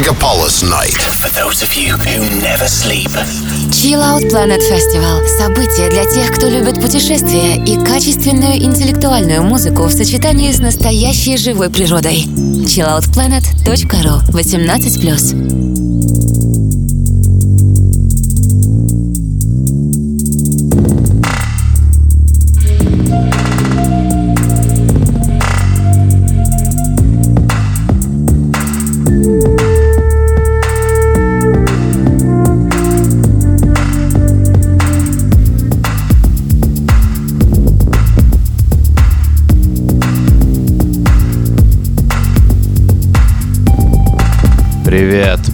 Megapolis Night. For those of you who never sleep. Chill Out Planet Festival – событие для тех, кто любит путешествия и качественную интеллектуальную музыку в сочетании с настоящей живой природой. chilloutplanet.ru 18+.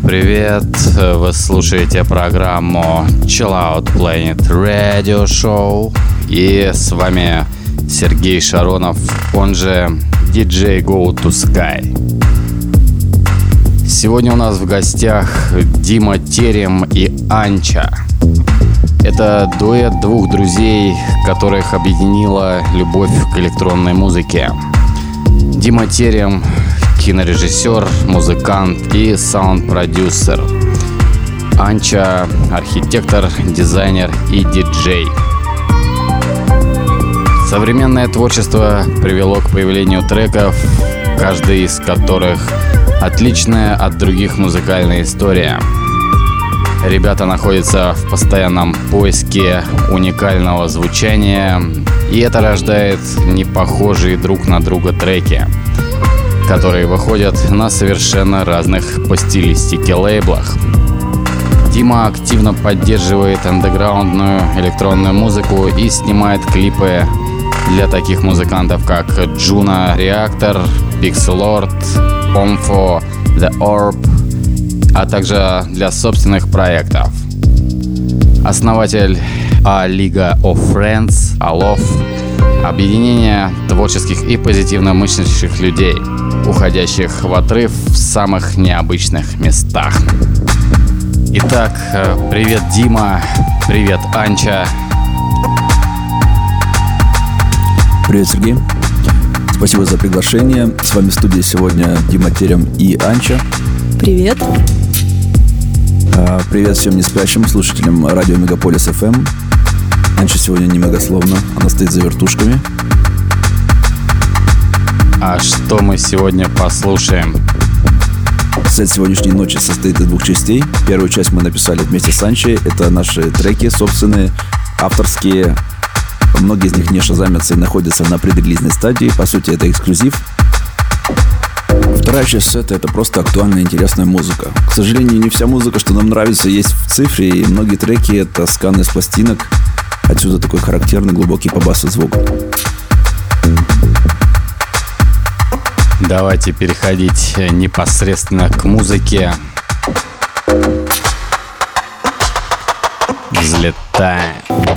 Привет! Вы слушаете программу Chill Out Planet Radio Show. И с вами Сергей Шаронов, он же DJ Go to Sky. Сегодня у нас в гостях Дима Терем и Анча. Это дуэт двух друзей, которых объединила любовь к электронной музыке. Дима Терем кинорежиссер, музыкант и саунд-продюсер. Анча – архитектор, дизайнер и диджей. Современное творчество привело к появлению треков, каждый из которых отличная от других музыкальная история. Ребята находятся в постоянном поиске уникального звучания, и это рождает непохожие друг на друга треки – которые выходят на совершенно разных по стилистике лейблах. Дима активно поддерживает андеграундную электронную музыку и снимает клипы для таких музыкантов, как Juno Reactor, Pixelord, Omfo, The Orb, а также для собственных проектов. Основатель A Liga of Friends, Alov, объединение творческих и позитивно мыслящих людей – уходящих в отрыв в самых необычных местах. Итак, э, привет, Дима, привет, Анча. Привет, Сергей. Спасибо за приглашение. С вами в студии сегодня Дима Терем и Анча. Привет. А, привет всем неспящим слушателям радио Мегаполис FM. Анча сегодня немногословно, она стоит за вертушками. А что мы сегодня послушаем? Сет сегодняшней ночи состоит из двух частей. Первую часть мы написали вместе с Анчей. Это наши треки собственные, авторские. Многие из них не шазамятся и находятся на предрелизной стадии. По сути, это эксклюзив. Вторая часть сета — это просто актуальная интересная музыка. К сожалению, не вся музыка, что нам нравится, есть в цифре, и многие треки — это сканы с пластинок. Отсюда такой характерный глубокий по басу звук. Давайте переходить непосредственно к музыке. Взлетаем.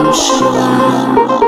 我喜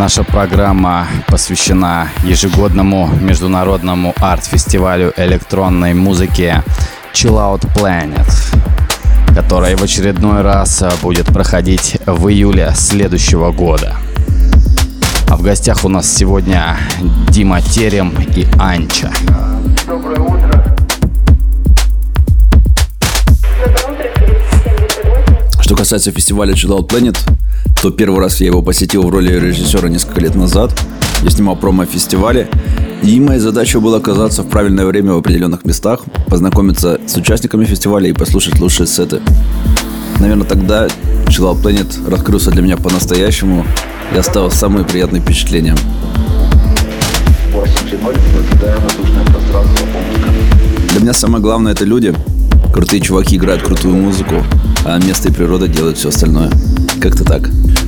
Наша программа посвящена ежегодному международному арт-фестивалю электронной музыки Chill Out Planet, который в очередной раз будет проходить в июле следующего года. А в гостях у нас сегодня Дима Терем и Анча. Что касается фестиваля Chill Out Planet, то первый раз я его посетил в роли режиссера несколько лет назад. Я снимал промо-фестивале, и моя задача была оказаться в правильное время в определенных местах, познакомиться с участниками фестиваля и послушать лучшие сеты. Наверное, тогда Chill Out Planet раскрылся для меня по-настоящему, и оставил самые приятные впечатления. Для меня самое главное это люди. Крутые чуваки играют крутую музыку, а место и природа делают все остальное. Как-то так.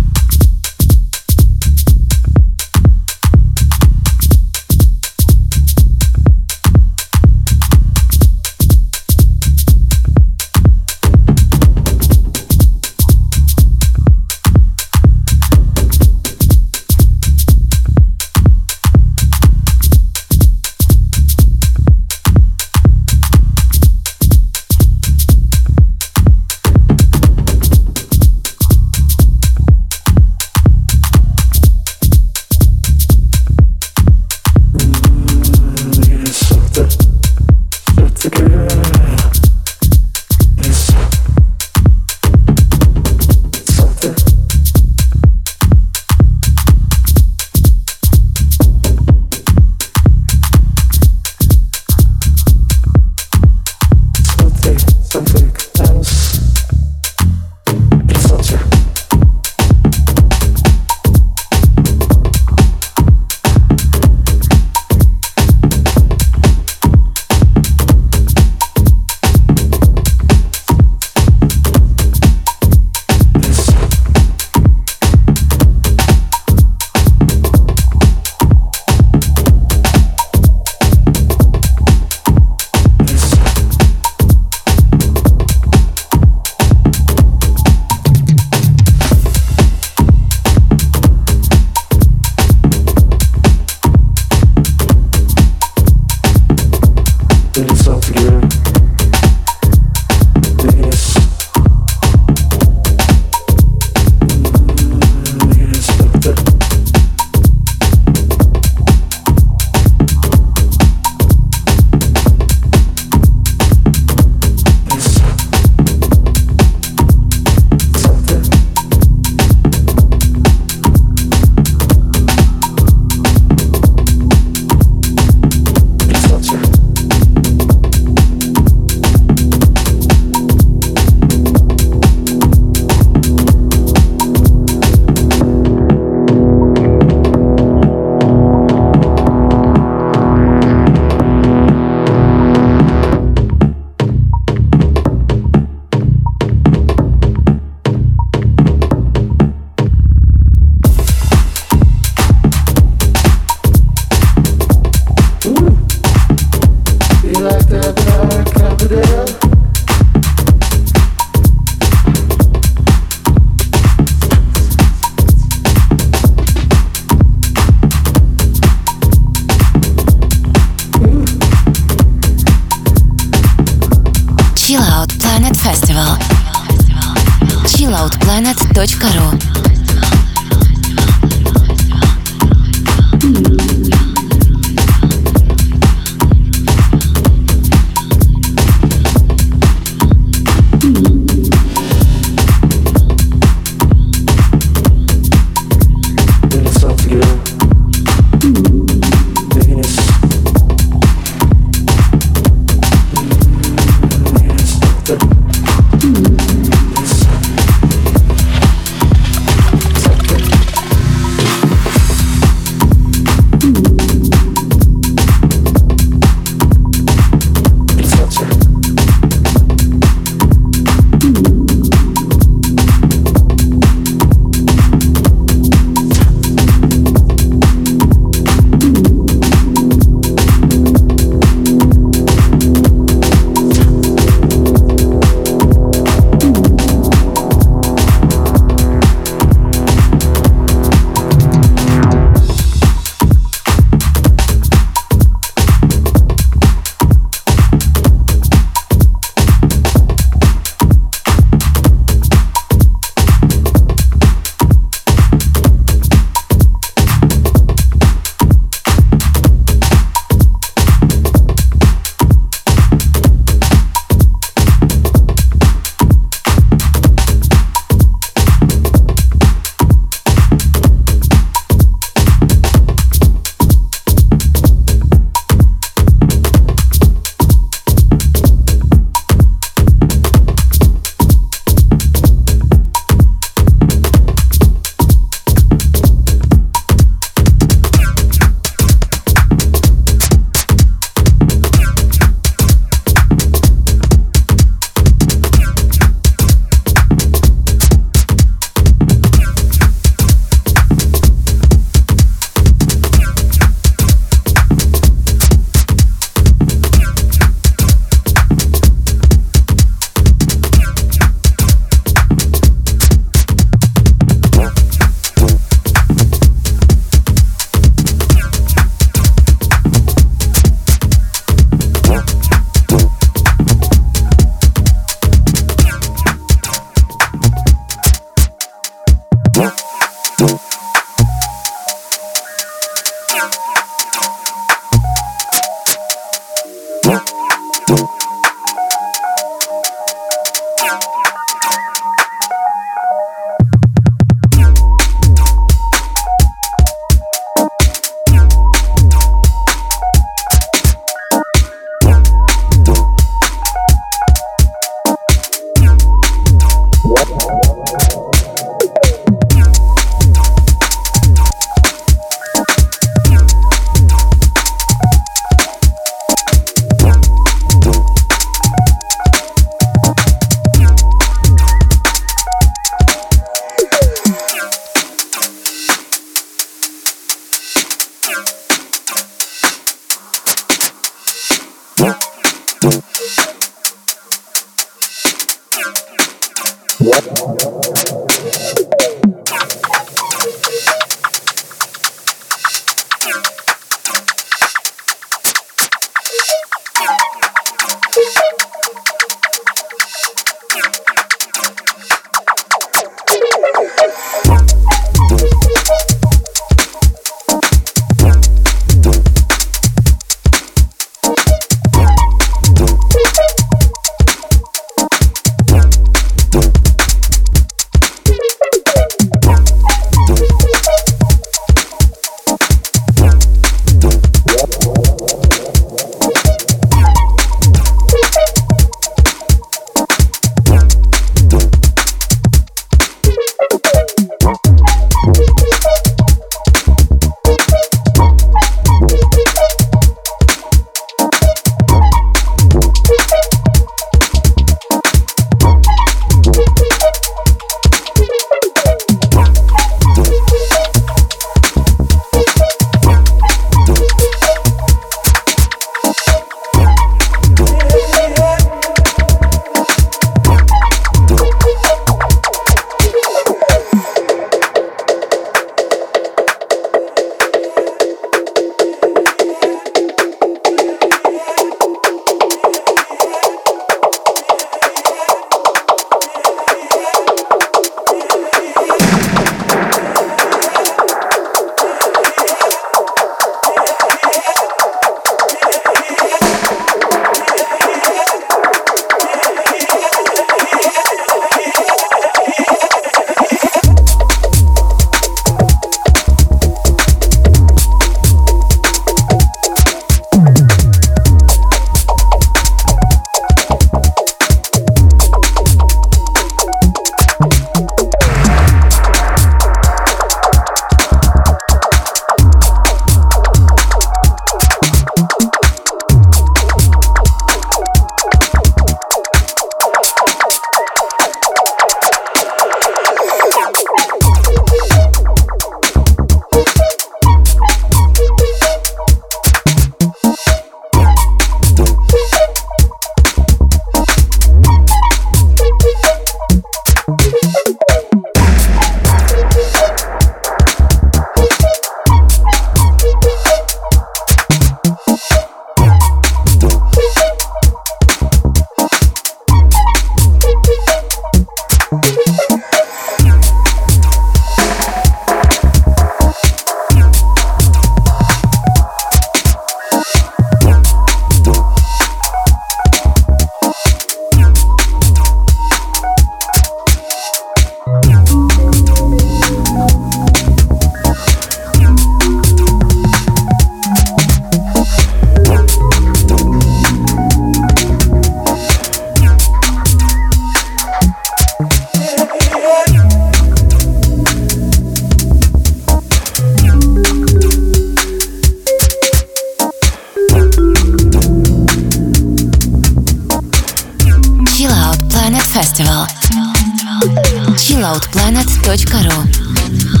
chilloutplanet.ru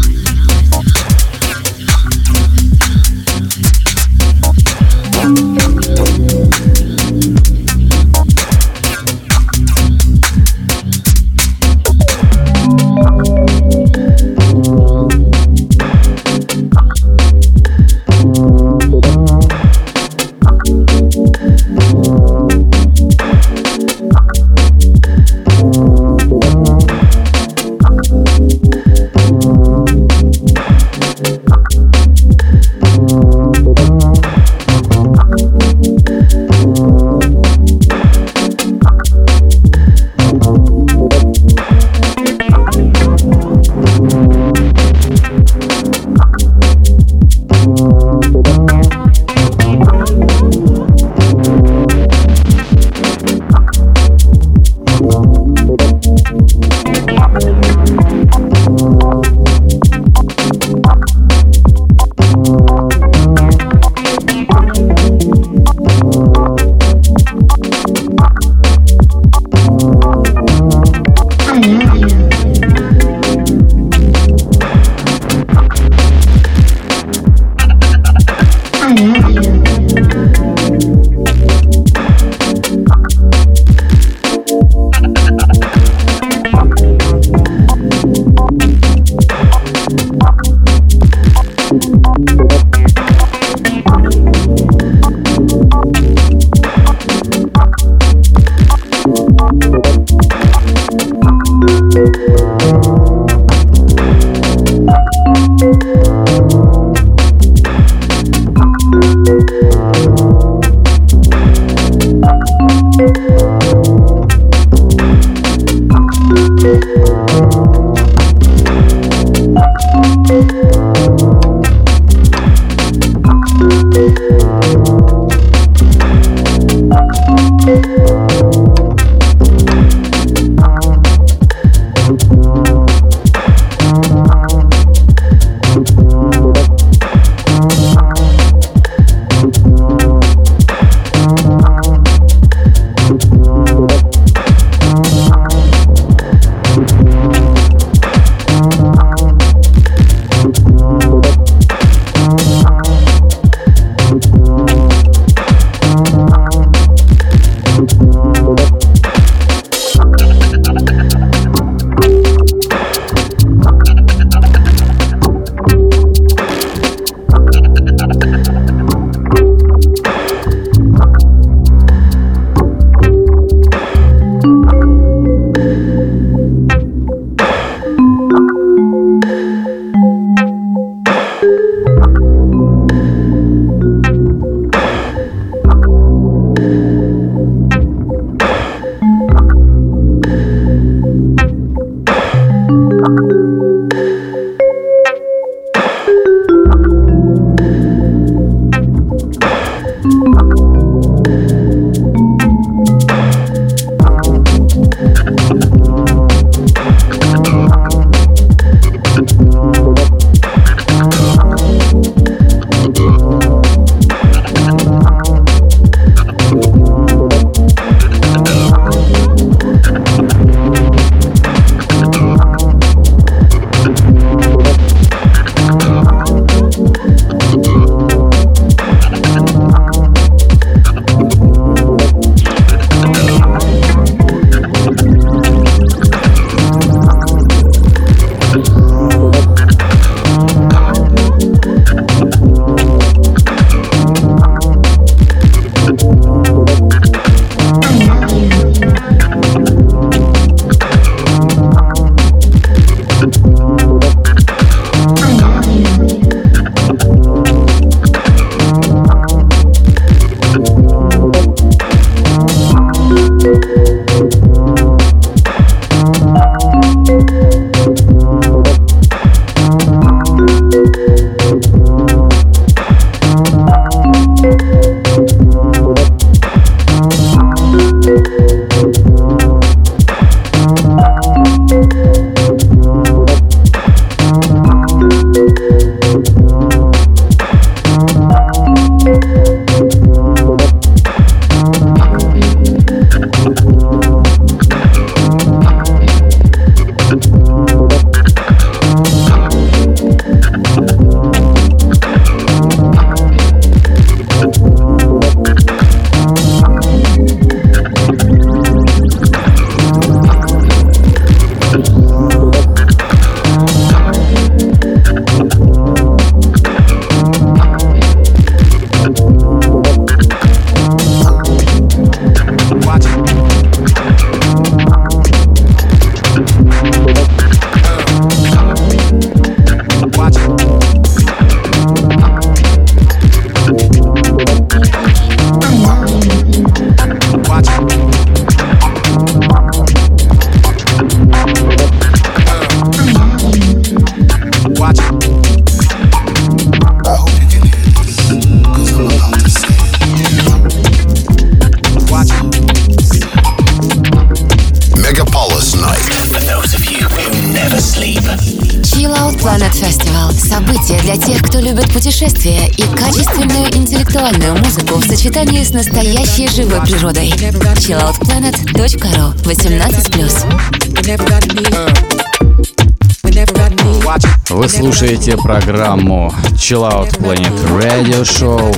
интеллектуальную музыку в сочетании с настоящей живой природой. chilloutplanet.ru 18+. Вы слушаете программу Chill Out Planet Radio Show.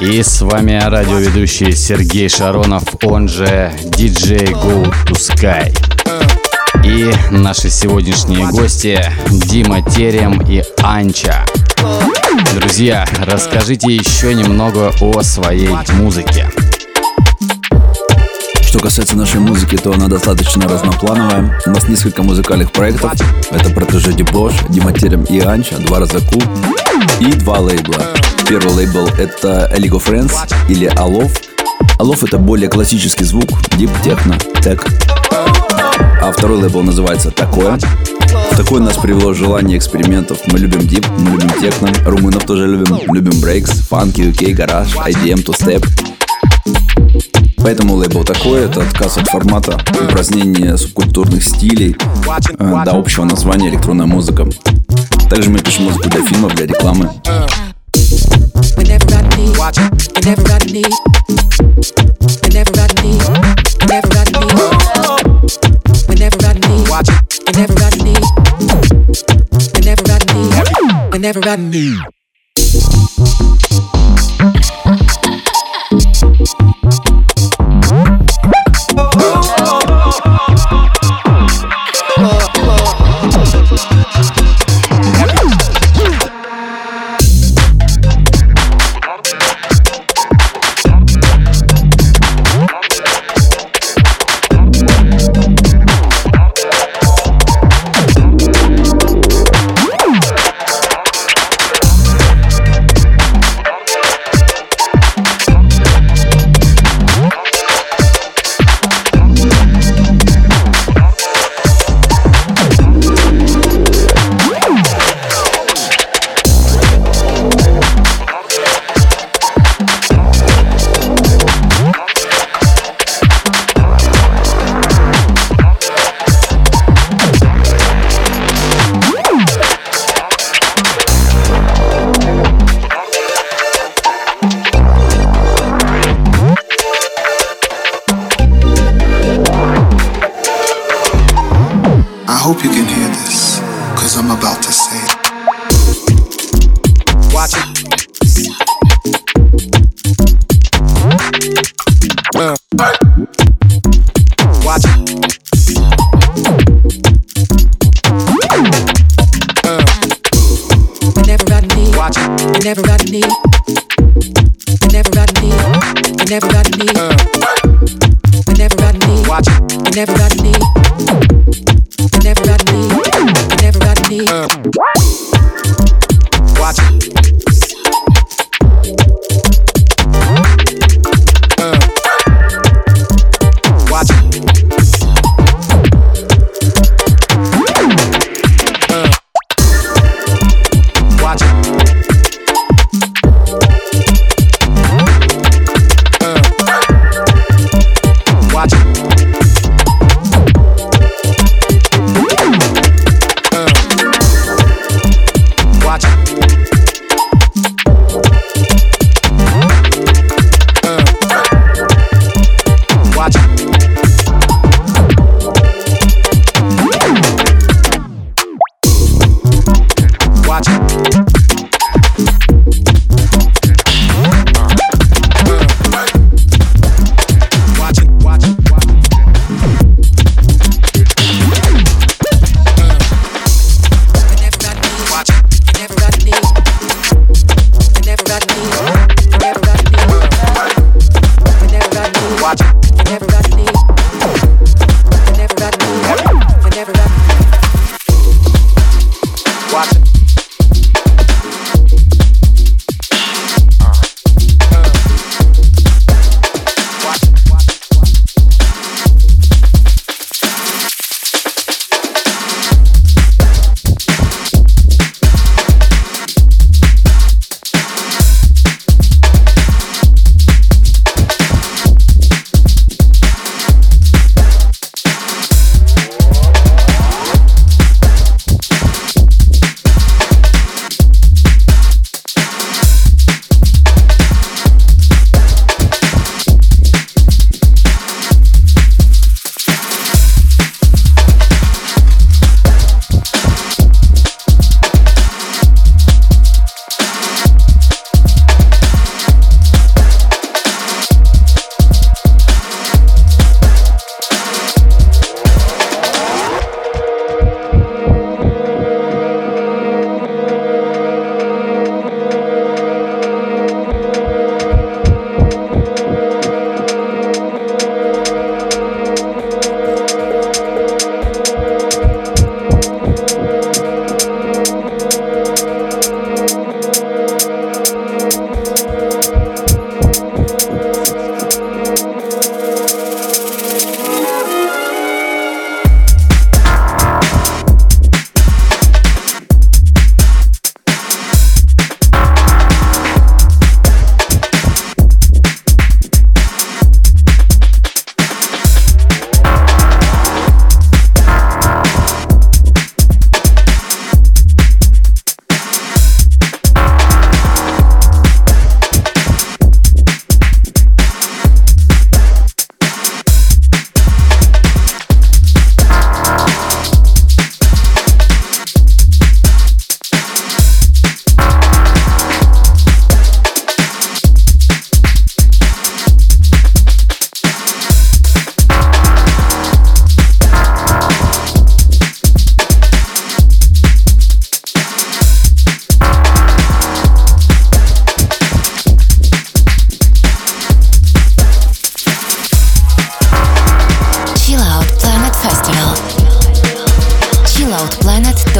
И с вами радиоведущий Сергей Шаронов, он же DJ Go to Sky. И наши сегодняшние гости Дима Терем и Анча. Друзья, расскажите еще немного о своей музыке. Что касается нашей музыки, то она достаточно разноплановая. У нас несколько музыкальных проектов. Это Протеже Дебош, Дима Терем и Анча, два раза Ку и два лейбла. Первый лейбл это of Friends или Алов. Алов это более классический звук, дип, техно, тек а второй лейбл называется «Такое». Такое нас привело желание экспериментов. Мы любим дип, мы любим техно, румынов тоже любим, любим брейкс, фанки, UK, гараж, IDM, two-step. Поэтому лейбл такой, это отказ от формата, упразднение субкультурных стилей э, до общего названия электронная музыка. Также мы пишем музыку для фильмов, для рекламы. I need, never ever me. watching, and everybody needs.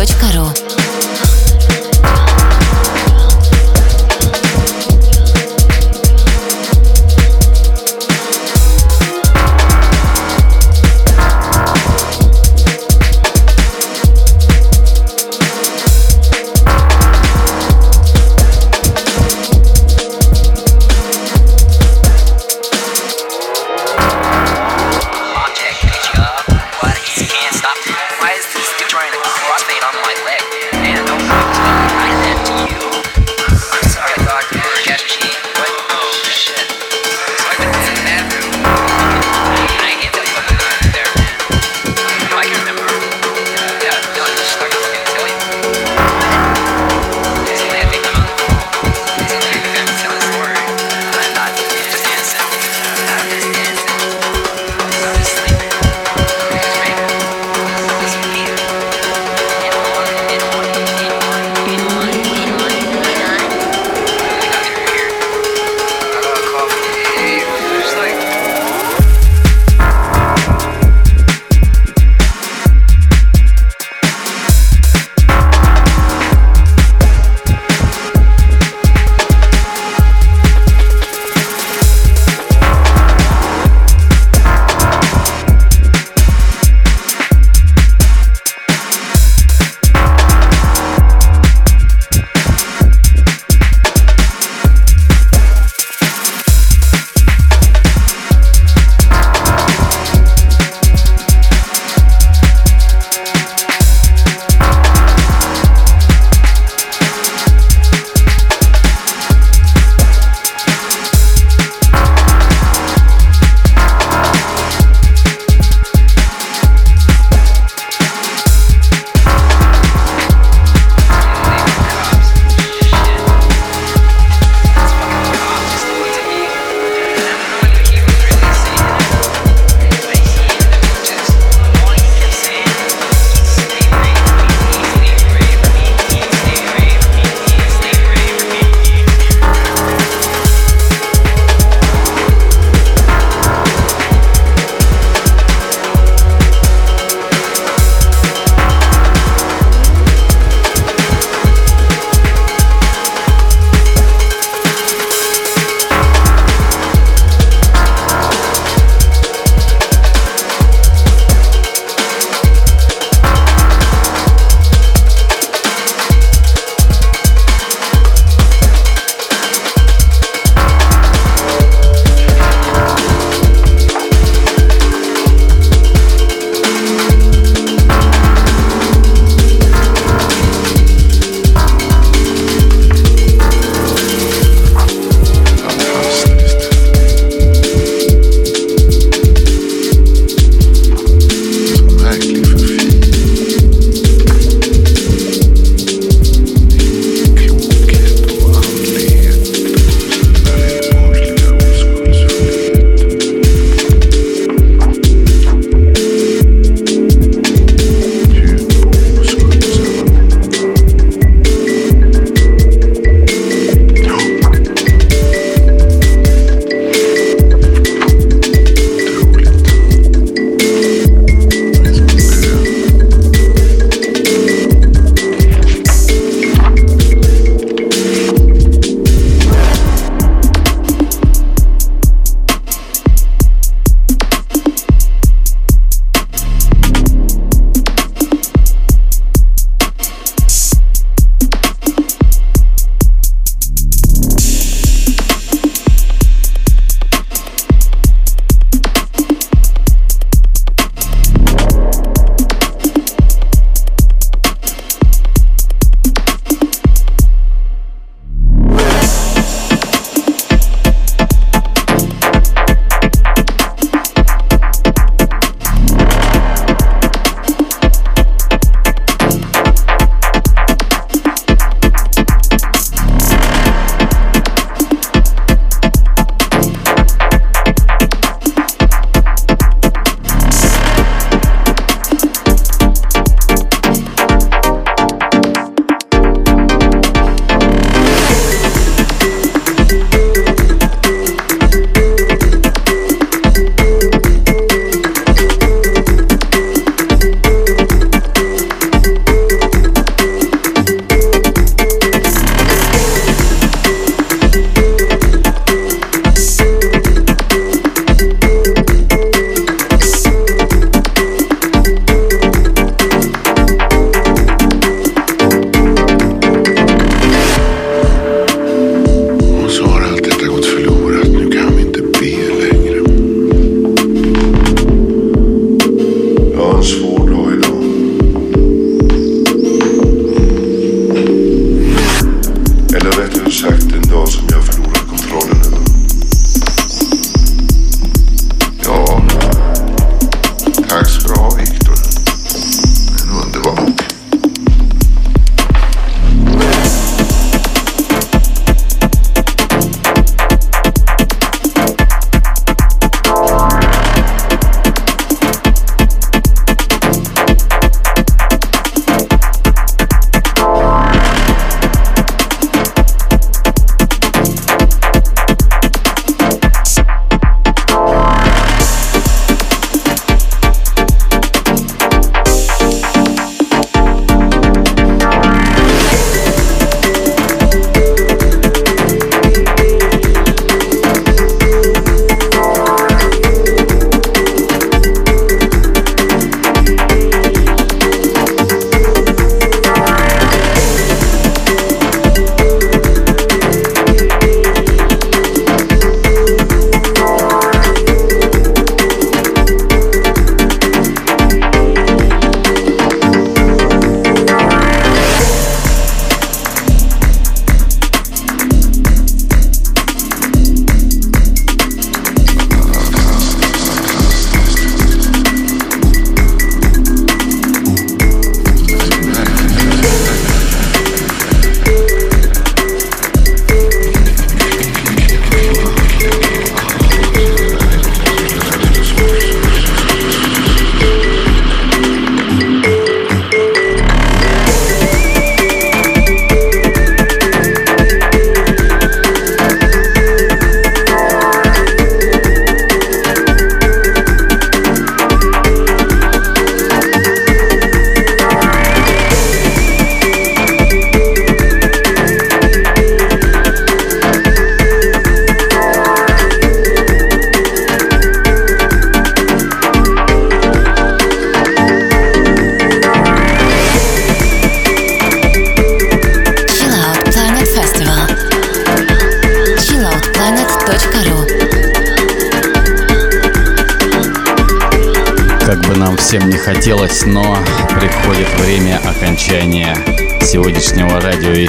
SoundCloud.ru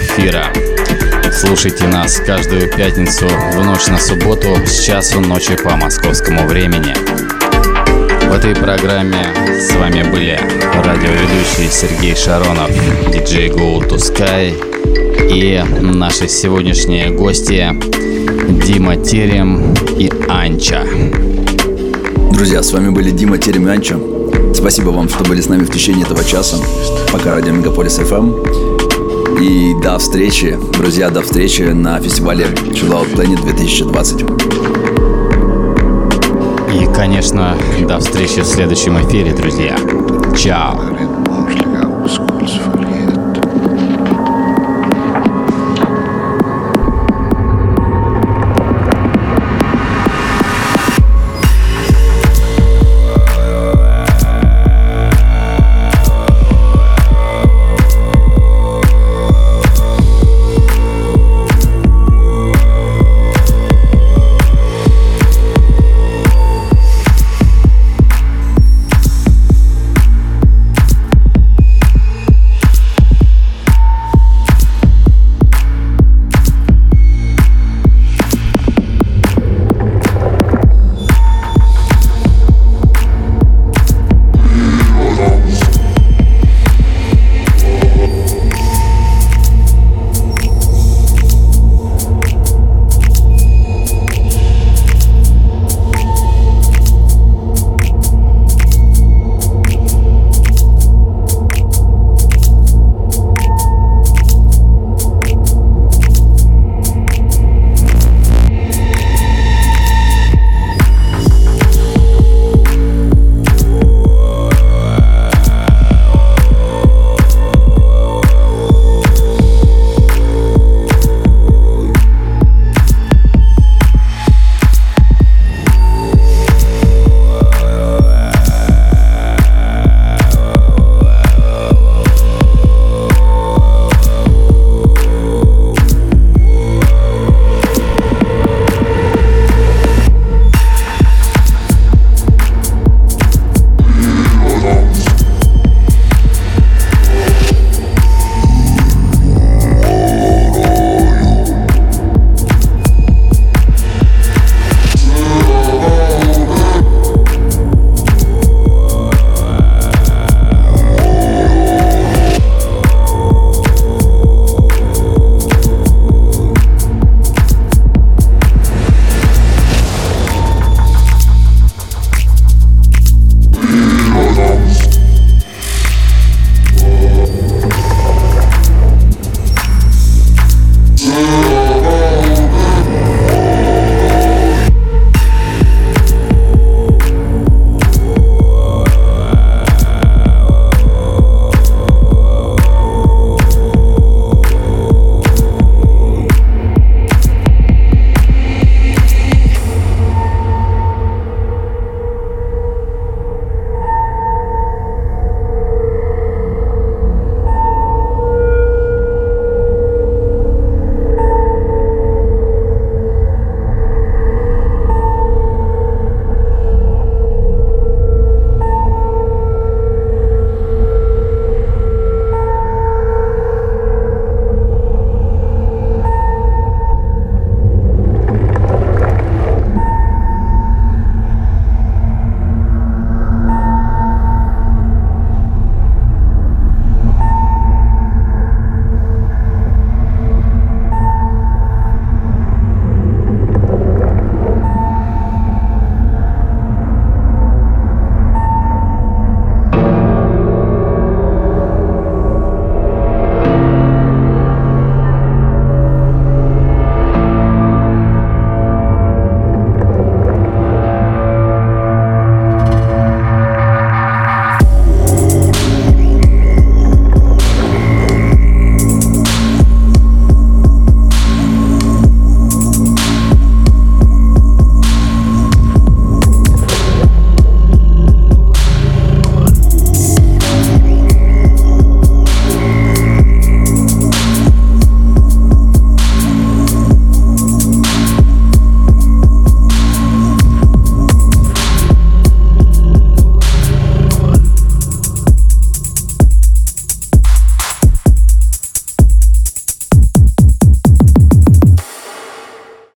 радиоэфира. Слушайте нас каждую пятницу в ночь на субботу с часу ночи по московскому времени. В этой программе с вами были радиоведущий Сергей Шаронов, диджей Go to Sky и наши сегодняшние гости Дима Терем и Анча. Друзья, с вами были Дима Терем и Анча. Спасибо вам, что были с нами в течение этого часа. Пока радио Мегаполис FM. И до встречи, друзья, до встречи на фестивале Chill Out Planet 2020. И, конечно, до встречи в следующем эфире, друзья. Чао.